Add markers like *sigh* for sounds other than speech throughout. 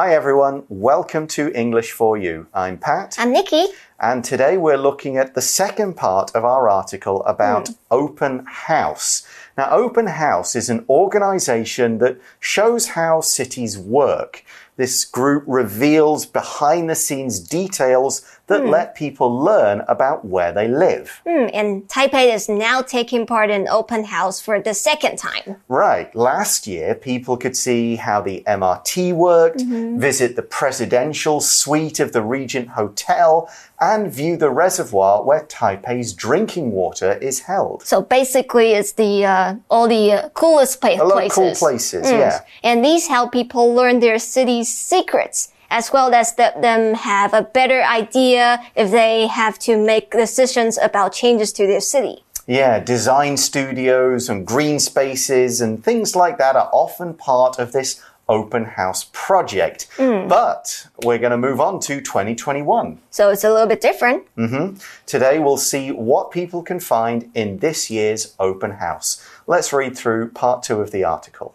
Hi everyone, welcome to English for You. I'm Pat. I'm Nikki. And today we're looking at the second part of our article about mm. Open House. Now, Open House is an organization that shows how cities work. This group reveals behind the scenes details that mm. let people learn about where they live. Mm, and Taipei is now taking part in open house for the second time. Right. Last year, people could see how the MRT worked, mm -hmm. visit the presidential suite of the Regent Hotel, and view the reservoir where Taipei's drinking water is held. So basically, it's the uh, all the uh, coolest pla a lot places. Of cool places, mm. yeah. And these help people learn their city's secrets as well as let them have a better idea if they have to make decisions about changes to their city. Yeah, design studios and green spaces and things like that are often part of this open house project. Mm. But we're going to move on to 2021. So it's a little bit different. Mm -hmm. Today we'll see what people can find in this year's open house. Let's read through part two of the article.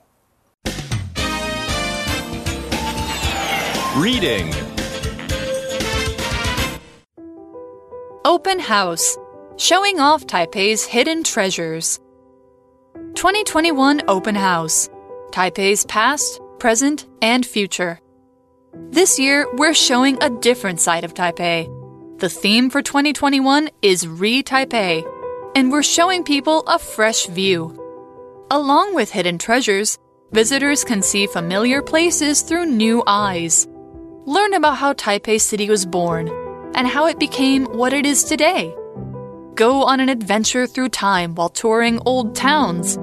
Reading Open House Showing off Taipei's hidden treasures. 2021 Open House Taipei's past, present, and future. This year, we're showing a different side of Taipei. The theme for 2021 is Re Taipei, and we're showing people a fresh view. Along with hidden treasures, visitors can see familiar places through new eyes. Learn about how Taipei City was born and how it became what it is today. Go on an adventure through time while touring old towns.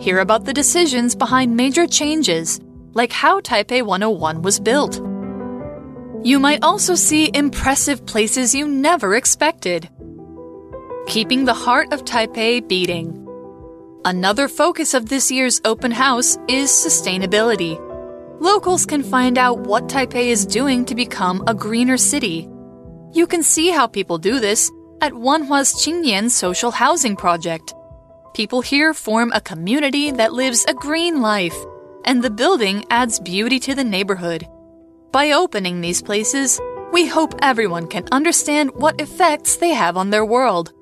Hear about the decisions behind major changes like how Taipei 101 was built. You might also see impressive places you never expected. Keeping the heart of Taipei beating. Another focus of this year's open house is sustainability. Locals can find out what Taipei is doing to become a greener city. You can see how people do this at Wanhua's Qingnian social housing project. People here form a community that lives a green life and the building adds beauty to the neighborhood. By opening these places, we hope everyone can understand what effects they have on their world.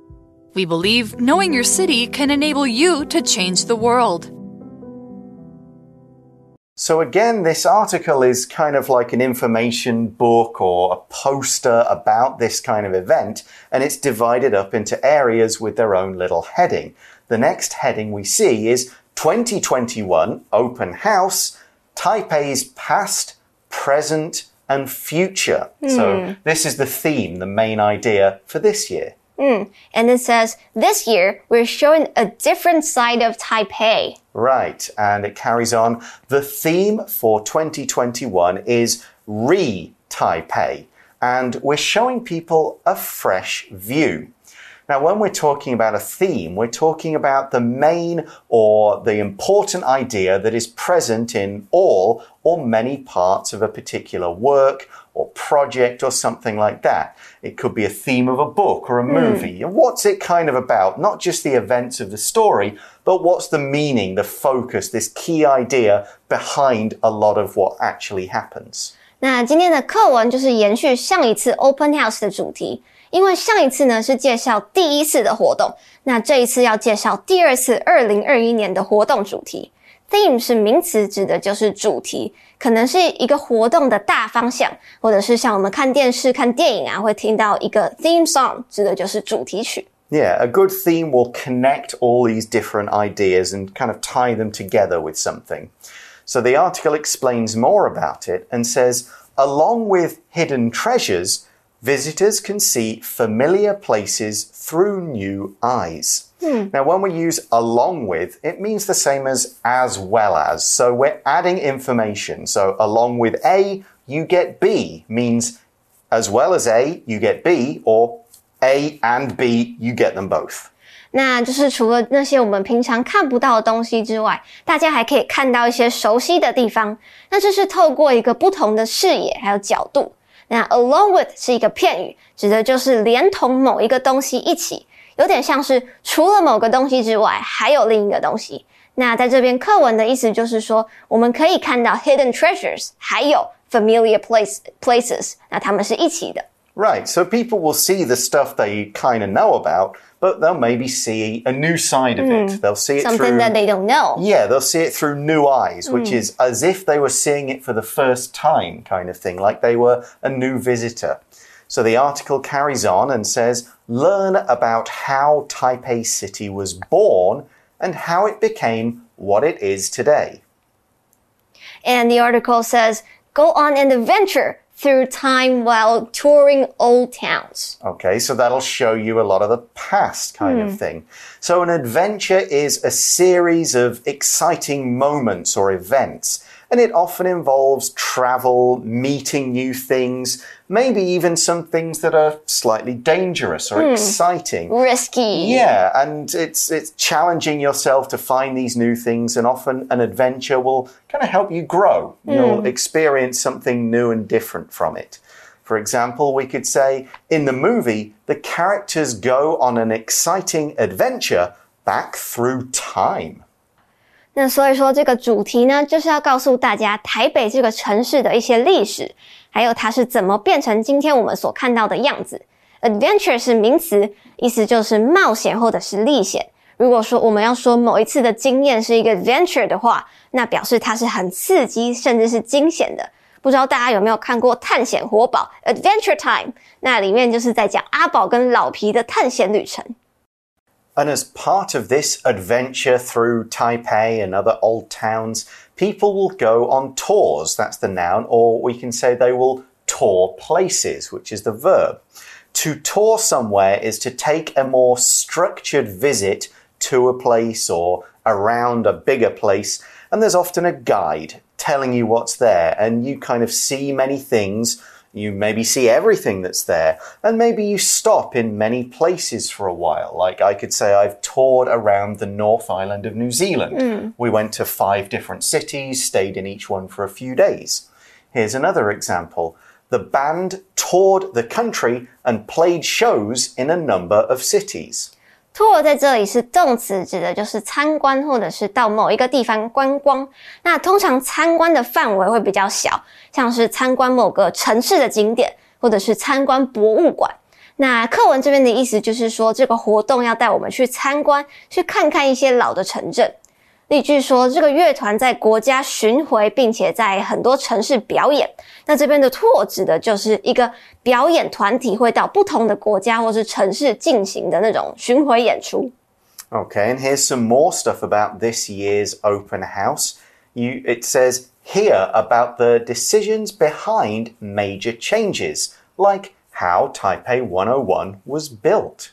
We believe knowing your city can enable you to change the world. So, again, this article is kind of like an information book or a poster about this kind of event, and it's divided up into areas with their own little heading. The next heading we see is 2021 Open House, Taipei's past, present, and future. Mm. So, hmm. this is the theme, the main idea for this year. Mm. And it says, this year, we're showing a different side of Taipei. Right. And it carries on. The theme for 2021 is re Taipei. And we're showing people a fresh view. Now, when we're talking about a theme, we're talking about the main or the important idea that is present in all or many parts of a particular work or project or something like that. It could be a theme of a book or a hmm. movie. Mm. And what's it kind of about? Not just the events of the story, but what's the meaning, the focus, this key idea behind a lot of what actually happens. 那今天的课文就是延续上一次 Open House 的主题。 因为上一次呢是介绍第一次的活动，那这一次要介绍第二次二零二一年的活动主题。Theme 是名词，指的就是主题，可能是一个活动的大方向，或者是像我们看电视、看电影啊，会听到一个 theme song，指的就是主题曲。Yeah, a good theme will connect all these different ideas and kind of tie them together with something. So the article explains more about it and says, along with hidden treasures, visitors can see familiar places through new eyes. Hmm. Now, when we use along with, it means the same as as well as. So we're adding information. So along with A, you get B means as well as A, you get B, or A and B, you get them both. 那就是除了那些我们平常看不到的东西之外，大家还可以看到一些熟悉的地方。那这是透过一个不同的视野还有角度。 那 along with 是一个片语，指的就是连同某一个东西一起，有点像是除了某个东西之外，还有另一个东西。那在这边课文的意思就是说，我们可以看到 hidden treasures，还有 familiar place places，那它们是一起的。Right, so people will see the stuff they kind of know about, but they'll maybe see a new side of it. Hmm. They'll see it Something through. that they don't know. Yeah, they'll see it through new eyes, which hmm. is as if they were seeing it for the first time, kind of thing, like they were a new visitor. So the article carries on and says learn about how Taipei City was born and how it became what it is today. And the article says, go on an adventure through time while touring old towns. Okay, so that'll show you a lot of the past kind of hmm. thing. So, an adventure is a series of exciting moments or events, and it often involves travel, meeting new things, maybe even some things that are slightly dangerous or hmm. exciting. Risky. Yeah, and it's it's challenging yourself to find these new things, and often an adventure will kind of help you grow. You'll hmm. experience something new and different from it. For example, we could say in the movie, the characters go on an exciting adventure back through time. 那所以说，这个主题呢，就是要告诉大家台北这个城市的一些历史，还有它是怎么变成今天我们所看到的样子。Adventure 是名词，意思就是冒险或者是历险。如果说我们要说某一次的经验是一个 adventure 的话，那表示它是很刺激，甚至是惊险的。不知道大家有没有看过《探险活宝》Adventure Time？那里面就是在讲阿宝跟老皮的探险旅程。And as part of this adventure through Taipei and other old towns, people will go on tours. That's the noun, or we can say they will tour places, which is the verb. To tour somewhere is to take a more structured visit to a place or around a bigger place, and there's often a guide telling you what's there, and you kind of see many things. You maybe see everything that's there, and maybe you stop in many places for a while. Like I could say, I've toured around the North Island of New Zealand. Hmm. We went to five different cities, stayed in each one for a few days. Here's another example. The band toured the country and played shows in a number of cities. Tour 在这里是动词，指的就是参观或者是到某一个地方观光。那通常参观的范围会比较小，像是参观某个城市的景点，或者是参观博物馆。那课文这边的意思就是说，这个活动要带我们去参观，去看看一些老的城镇。例句说，这个乐团在国家巡回，并且在很多城市表演。那这边的 tour 指的就是一个表演团体会到不同的国家或是城市进行的那种巡回演出。 Okay, and here's some more stuff about this year's open house. You, it says here about the decisions behind major changes, like how Taipei 101 was built.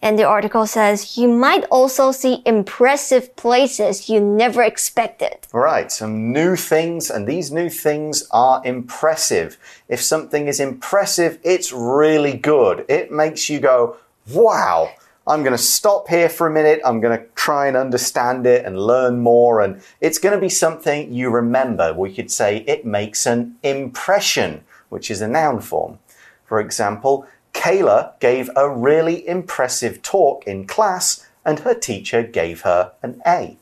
And the article says you might also see impressive places you never expected. Right, some new things, and these new things are impressive. If something is impressive, it's really good. It makes you go, wow, I'm going to stop here for a minute. I'm going to try and understand it and learn more. And it's going to be something you remember. We could say it makes an impression, which is a noun form. For example, Kayla gave a really impressive talk in class, and her teacher gave her an A.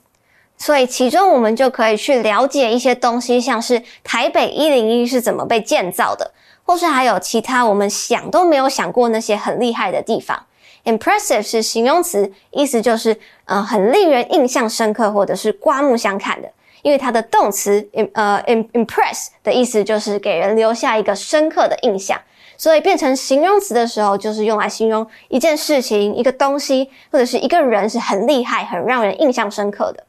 所以其中我们就可以去了解一些东西，像是台北一零一是怎么被建造的，或是还有其他我们想都没有想过那些很厉害的地方。Impressive 是形容词，意思就是、呃很令人印象深刻或者是刮目相看的。因为它的动词 im 呃 impress 的意思就是给人留下一个深刻的印象，所以变成形容词的时候，就是用来形容一件事情、一个东西或者是一个人是很厉害、很让人印象深刻的。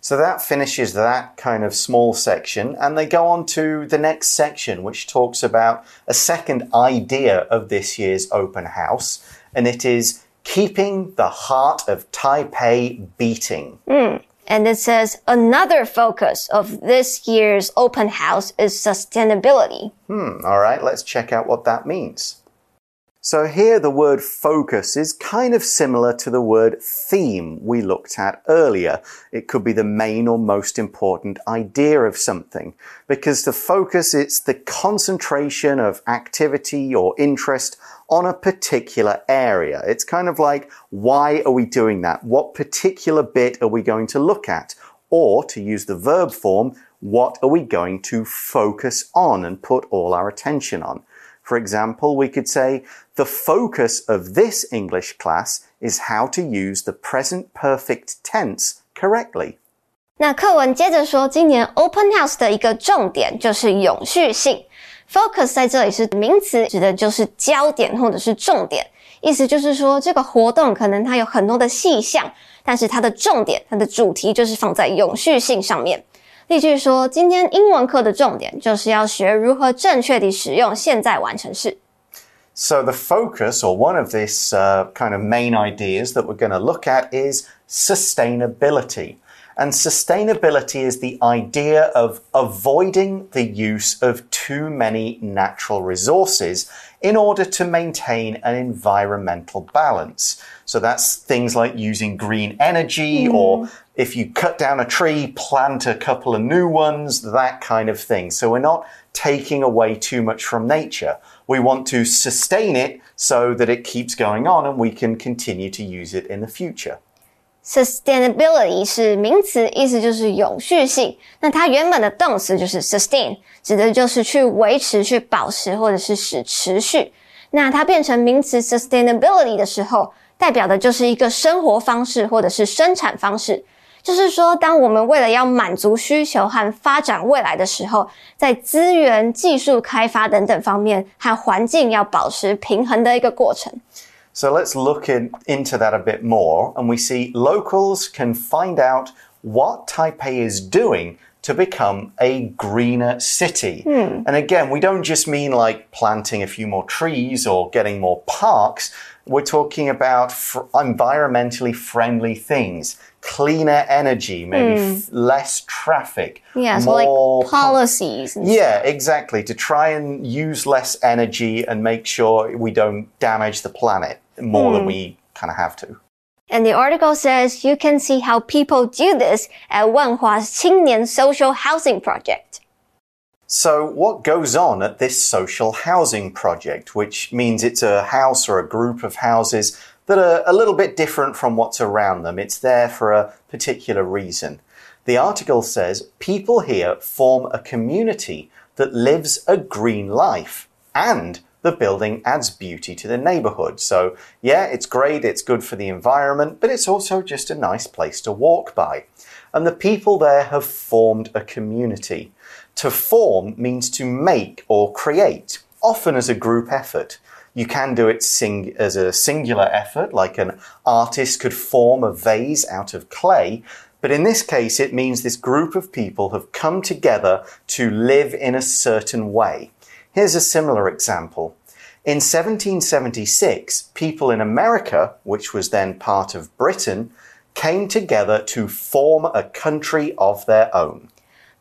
So that finishes that kind of small section, and they go on to the next section, which talks about a second idea of this year's open house, and it is keeping the heart of Taipei beating. and it says another focus of this year's open house is sustainability. Hmm, all right, let's check out what that means. So here the word focus is kind of similar to the word theme we looked at earlier. It could be the main or most important idea of something because the focus it's the concentration of activity or interest on a particular area. It's kind of like why are we doing that? What particular bit are we going to look at? Or to use the verb form, what are we going to focus on and put all our attention on? For example, we could say, the focus of this English class is how to use the present perfect tense correctly. 那课文接着说，今年 Open House 的一个重点就是永续性。Focus 在这里是名词，指的就是焦点或者是重点。意思就是说，这个活动可能它有很多的细项，但是它的重点、它的主题就是放在永续性上面。例句说，今天英文课的重点就是要学如何正确地使用现在完成式。So the focus, or one of this uh, kind of main ideas that we're going to look at, is sustainability. And sustainability is the idea of avoiding the use of too many natural resources in order to maintain an environmental balance. So that's things like using green energy mm. or if you cut down a tree, plant a couple of new ones, that kind of thing. So we're not taking away too much from nature. We want to sustain it so that it keeps going on and we can continue to use it in the future. Sustainability 是名词，意思就是永续性。那它原本的动词就是 sustain，指的就是去维持、去保持或者是使持续。那它变成名词 sustainability 的时候，代表的就是一个生活方式或者是生产方式。 就是说，当我们为了要满足需求和发展未来的时候，在资源、技术开发等等方面和环境要保持平衡的一个过程。So let's look in, into that a bit more. And we see locals can find out what Taipei is doing to become a greener city. Hmm. And again, we don't just mean like planting a few more trees or getting more parks. we're talking about environmentally friendly things, cleaner energy, maybe mm. less traffic. Yeah, so like policies. yeah, exactly. To try and use less energy and make sure we don't damage the planet more than hmm. we kind of have to. And the article says you can see how people do this at Wanhua's Qingnian Social Housing Project. So, what goes on at this social housing project, which means it's a house or a group of houses that are a little bit different from what's around them? It's there for a particular reason. The article says people here form a community that lives a green life and the building adds beauty to the neighborhood. So, yeah, it's great, it's good for the environment, but it's also just a nice place to walk by. And the people there have formed a community. To form means to make or create, often as a group effort. You can do it sing as a singular effort, like an artist could form a vase out of clay. But in this case, it means this group of people have come together to live in a certain way. Here's a similar example. In 1776, people in America, which was then part of Britain, came together to form a country of their own.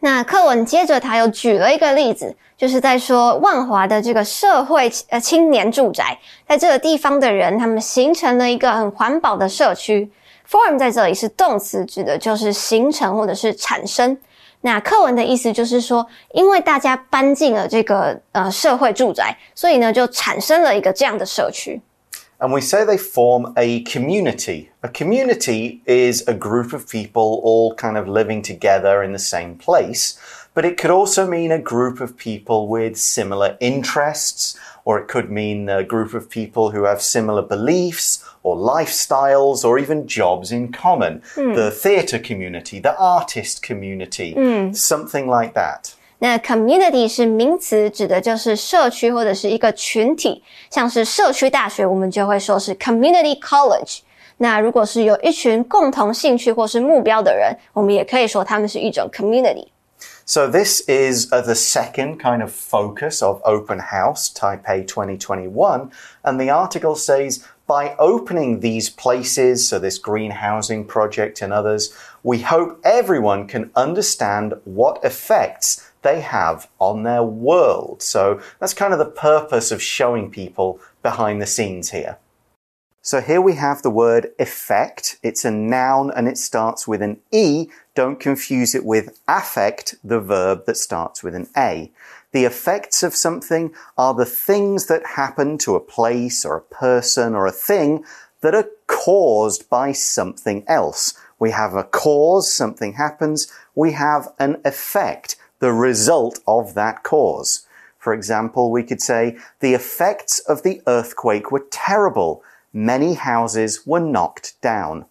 那课文接着他又举了一个例子，就是在说万华的这个社会呃青年住宅，在这个地方的人，他们形成了一个很环保的社区。Form 在这里是动词，指的就是形成或者是产生。那课文的意思就是说，因为大家搬进了这个呃社会住宅，所以呢就产生了一个这样的社区。And we say they form a community. A community is a group of people all kind of living together in the same place, but it could also mean a group of people with similar interests, or it could mean a group of people who have similar beliefs or lifestyles or even jobs in common. Mm. The theatre community, the artist community, mm. something like that. 那 community 是名词，指的就是社区或者是一个群体，像是社区大学，我们就会说是 community college。那如果是有一群共同兴趣或是目标的人，我们也可以说他们是一种 community。So this is uh, the second kind of focus of Open House Taipei 2021, and the article says by opening these places, so this green housing project and others, we hope everyone can understand what effects they have on their world. So that's kind of the purpose of showing people behind the scenes here. So here we have the word effect. It's a noun and it starts with an E. Don't confuse it with affect, the verb that starts with an A. The effects of something are the things that happen to a place or a person or a thing that are caused by something else. We have a cause, something happens. We have an effect, the result of that cause. For example, we could say the effects of the earthquake were terrible. Many houses were knocked down.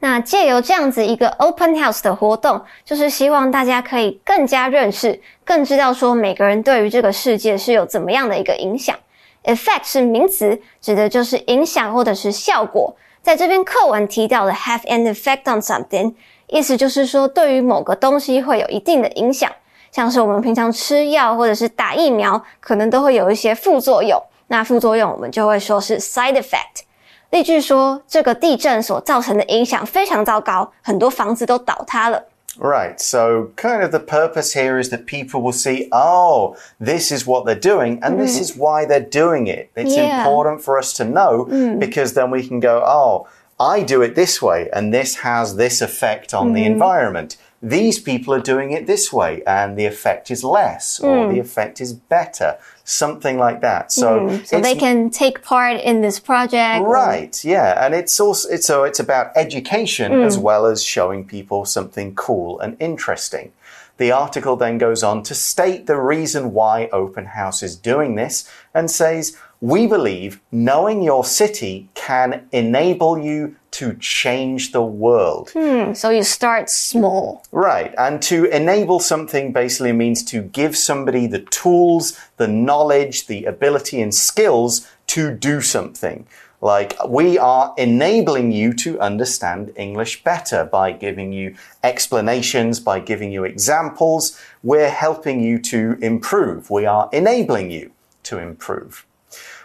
那借由这样子一个 open house 的活动，就是希望大家可以更加认识、更知道说每个人对于这个世界是有怎么样的一个影响。 Effect 是名词，指的就是影响或者是效果。在这篇课文提到的 have an effect on something，意思就是说对于某个东西会有一定的影响。像是我们平常吃药或者是打疫苗，可能都会有一些副作用。那副作用我们就会说是 side effect。例句说，这个地震所造成的影响非常糟糕，很多房子都倒塌了。Right, so kind of the purpose here is that people will see, oh, this is what they're doing, and this mm-hmm. is why they're doing it. It's Yeah. important for us to know mm. because then we can go, oh, I do it this way, and this has this effect on the mm-hmm. environment. These people are doing it this way, and the effect is less, or the hmm. effect is better, something like that. So, hmm. So they can take part in this project. Right, yeah, and it's also it's so it's about education as hmm. well as showing people something cool and interesting. The article then goes on to state the reason why Open House is doing this and says, We believe knowing your city can enable you to change the world. Hmm, so you start small. Right. And to enable something basically means to give somebody the tools, the knowledge, the ability and skills to do something. Like, we are enabling you to understand English better by giving you explanations, by giving you examples. We're helping you to improve. We are enabling you to improve.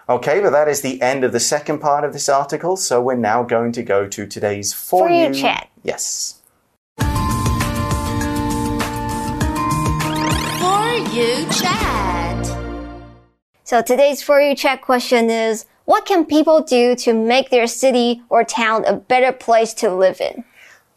Okay, but that is the end of the second part of this article. So we're now going to go to today's For, For You chat. Yes. For You Chat. So today's For You Chat question is What can people do to make their city or town a better place to live in?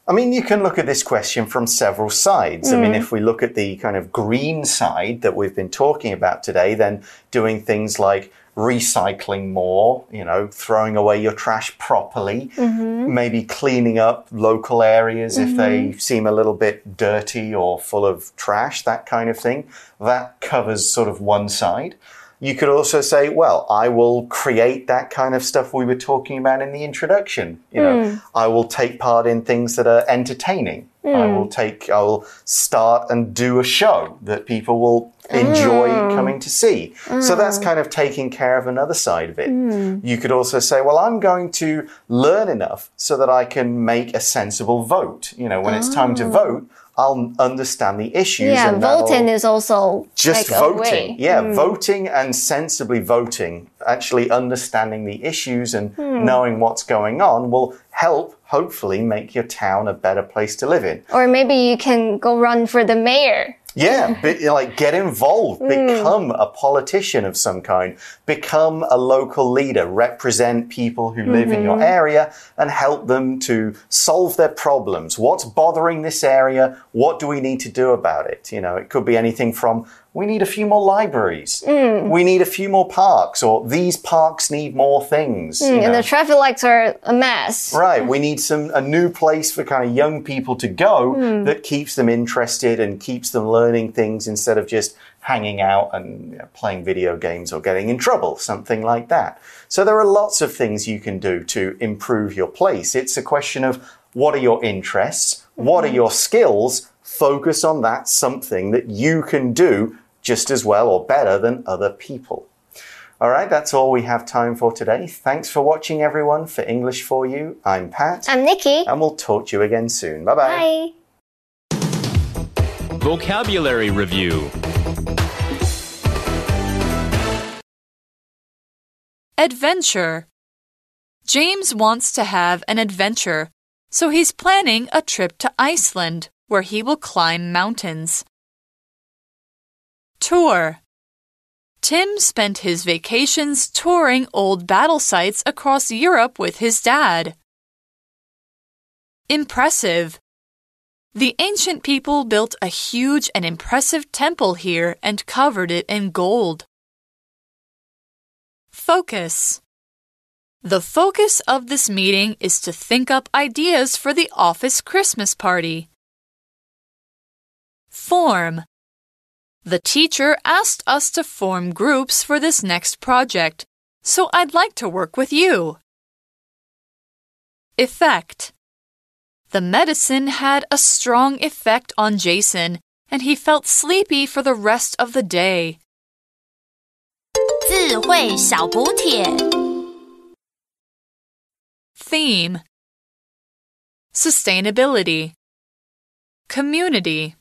I mean, you can look at this question from several sides. I mean, mm. if we look at the kind of green side that we've been talking about today, then doing things like recycling more, you know, throwing away your trash properly, mm-hmm. maybe cleaning up local areas if they mm-hmm. seem a little bit dirty or full of trash, that kind of thing. That covers sort of one side. You could also say, well, I will create that kind of stuff we were talking about in the introduction. You know, hmm. I will take part in things that are entertaining. I will hmm. take, I will start and do a show that people will enjoy oh. coming to see. So that's oh. kind of taking care of another side of it. Hmm. You could also say, well, I'm going to learn enough so that I can make a sensible vote. You know, when it's time to oh. vote, I'll understand the issues. Yeah, and voting is also just like voting. Yeah, hmm. voting and sensibly voting, actually understanding the issues and hmm. knowing what's going on will help, hopefully, make your town a better place to live in. Or maybe you can go run for the mayor. Yeah, *laughs* but, like get involved, hmm. become a politician of some kind, become a local leader, represent people who live in your mm-hmm. area and help them to solve their problems. What's bothering this area? What do we need to do about it? You know, it could be anything from we need a few more libraries, mm. we need a few more parks, or these parks need more things. Mm, you And know. the traffic lights are a mess. Right, we need some a new place for kind of young people to go mm. that keeps them interested and keeps them learning things instead of just hanging out and you know, playing video games or getting in trouble, something like that. So there are lots of things you can do to improve your place. It's a question of what are your interests, what are mm-hmm. your skills, focus on that something that you can do just as well or better than other people. All right, that's all we have time for today. Thanks for watching, everyone. For English for You, I'm Pat, I'm Nikki. and we'll talk to you again soon. Bye bye. Bye. Vocabulary Review Adventure. James wants to have an adventure, so he's planning a trip to Iceland where he will climb mountains. Tour. Tim spent his vacations touring old battle sites across Europe with his dad. Impressive. The ancient people built a huge and impressive temple here and covered it in gold. Focus. The focus of this meeting is to think up ideas for the office Christmas party. Form The teacher asked us to form groups for this next project, so I'd like to work with you. Effect The medicine had a strong effect on Jason, and he felt sleepy for the rest of the day. 智慧小补帖。 Theme Sustainability Community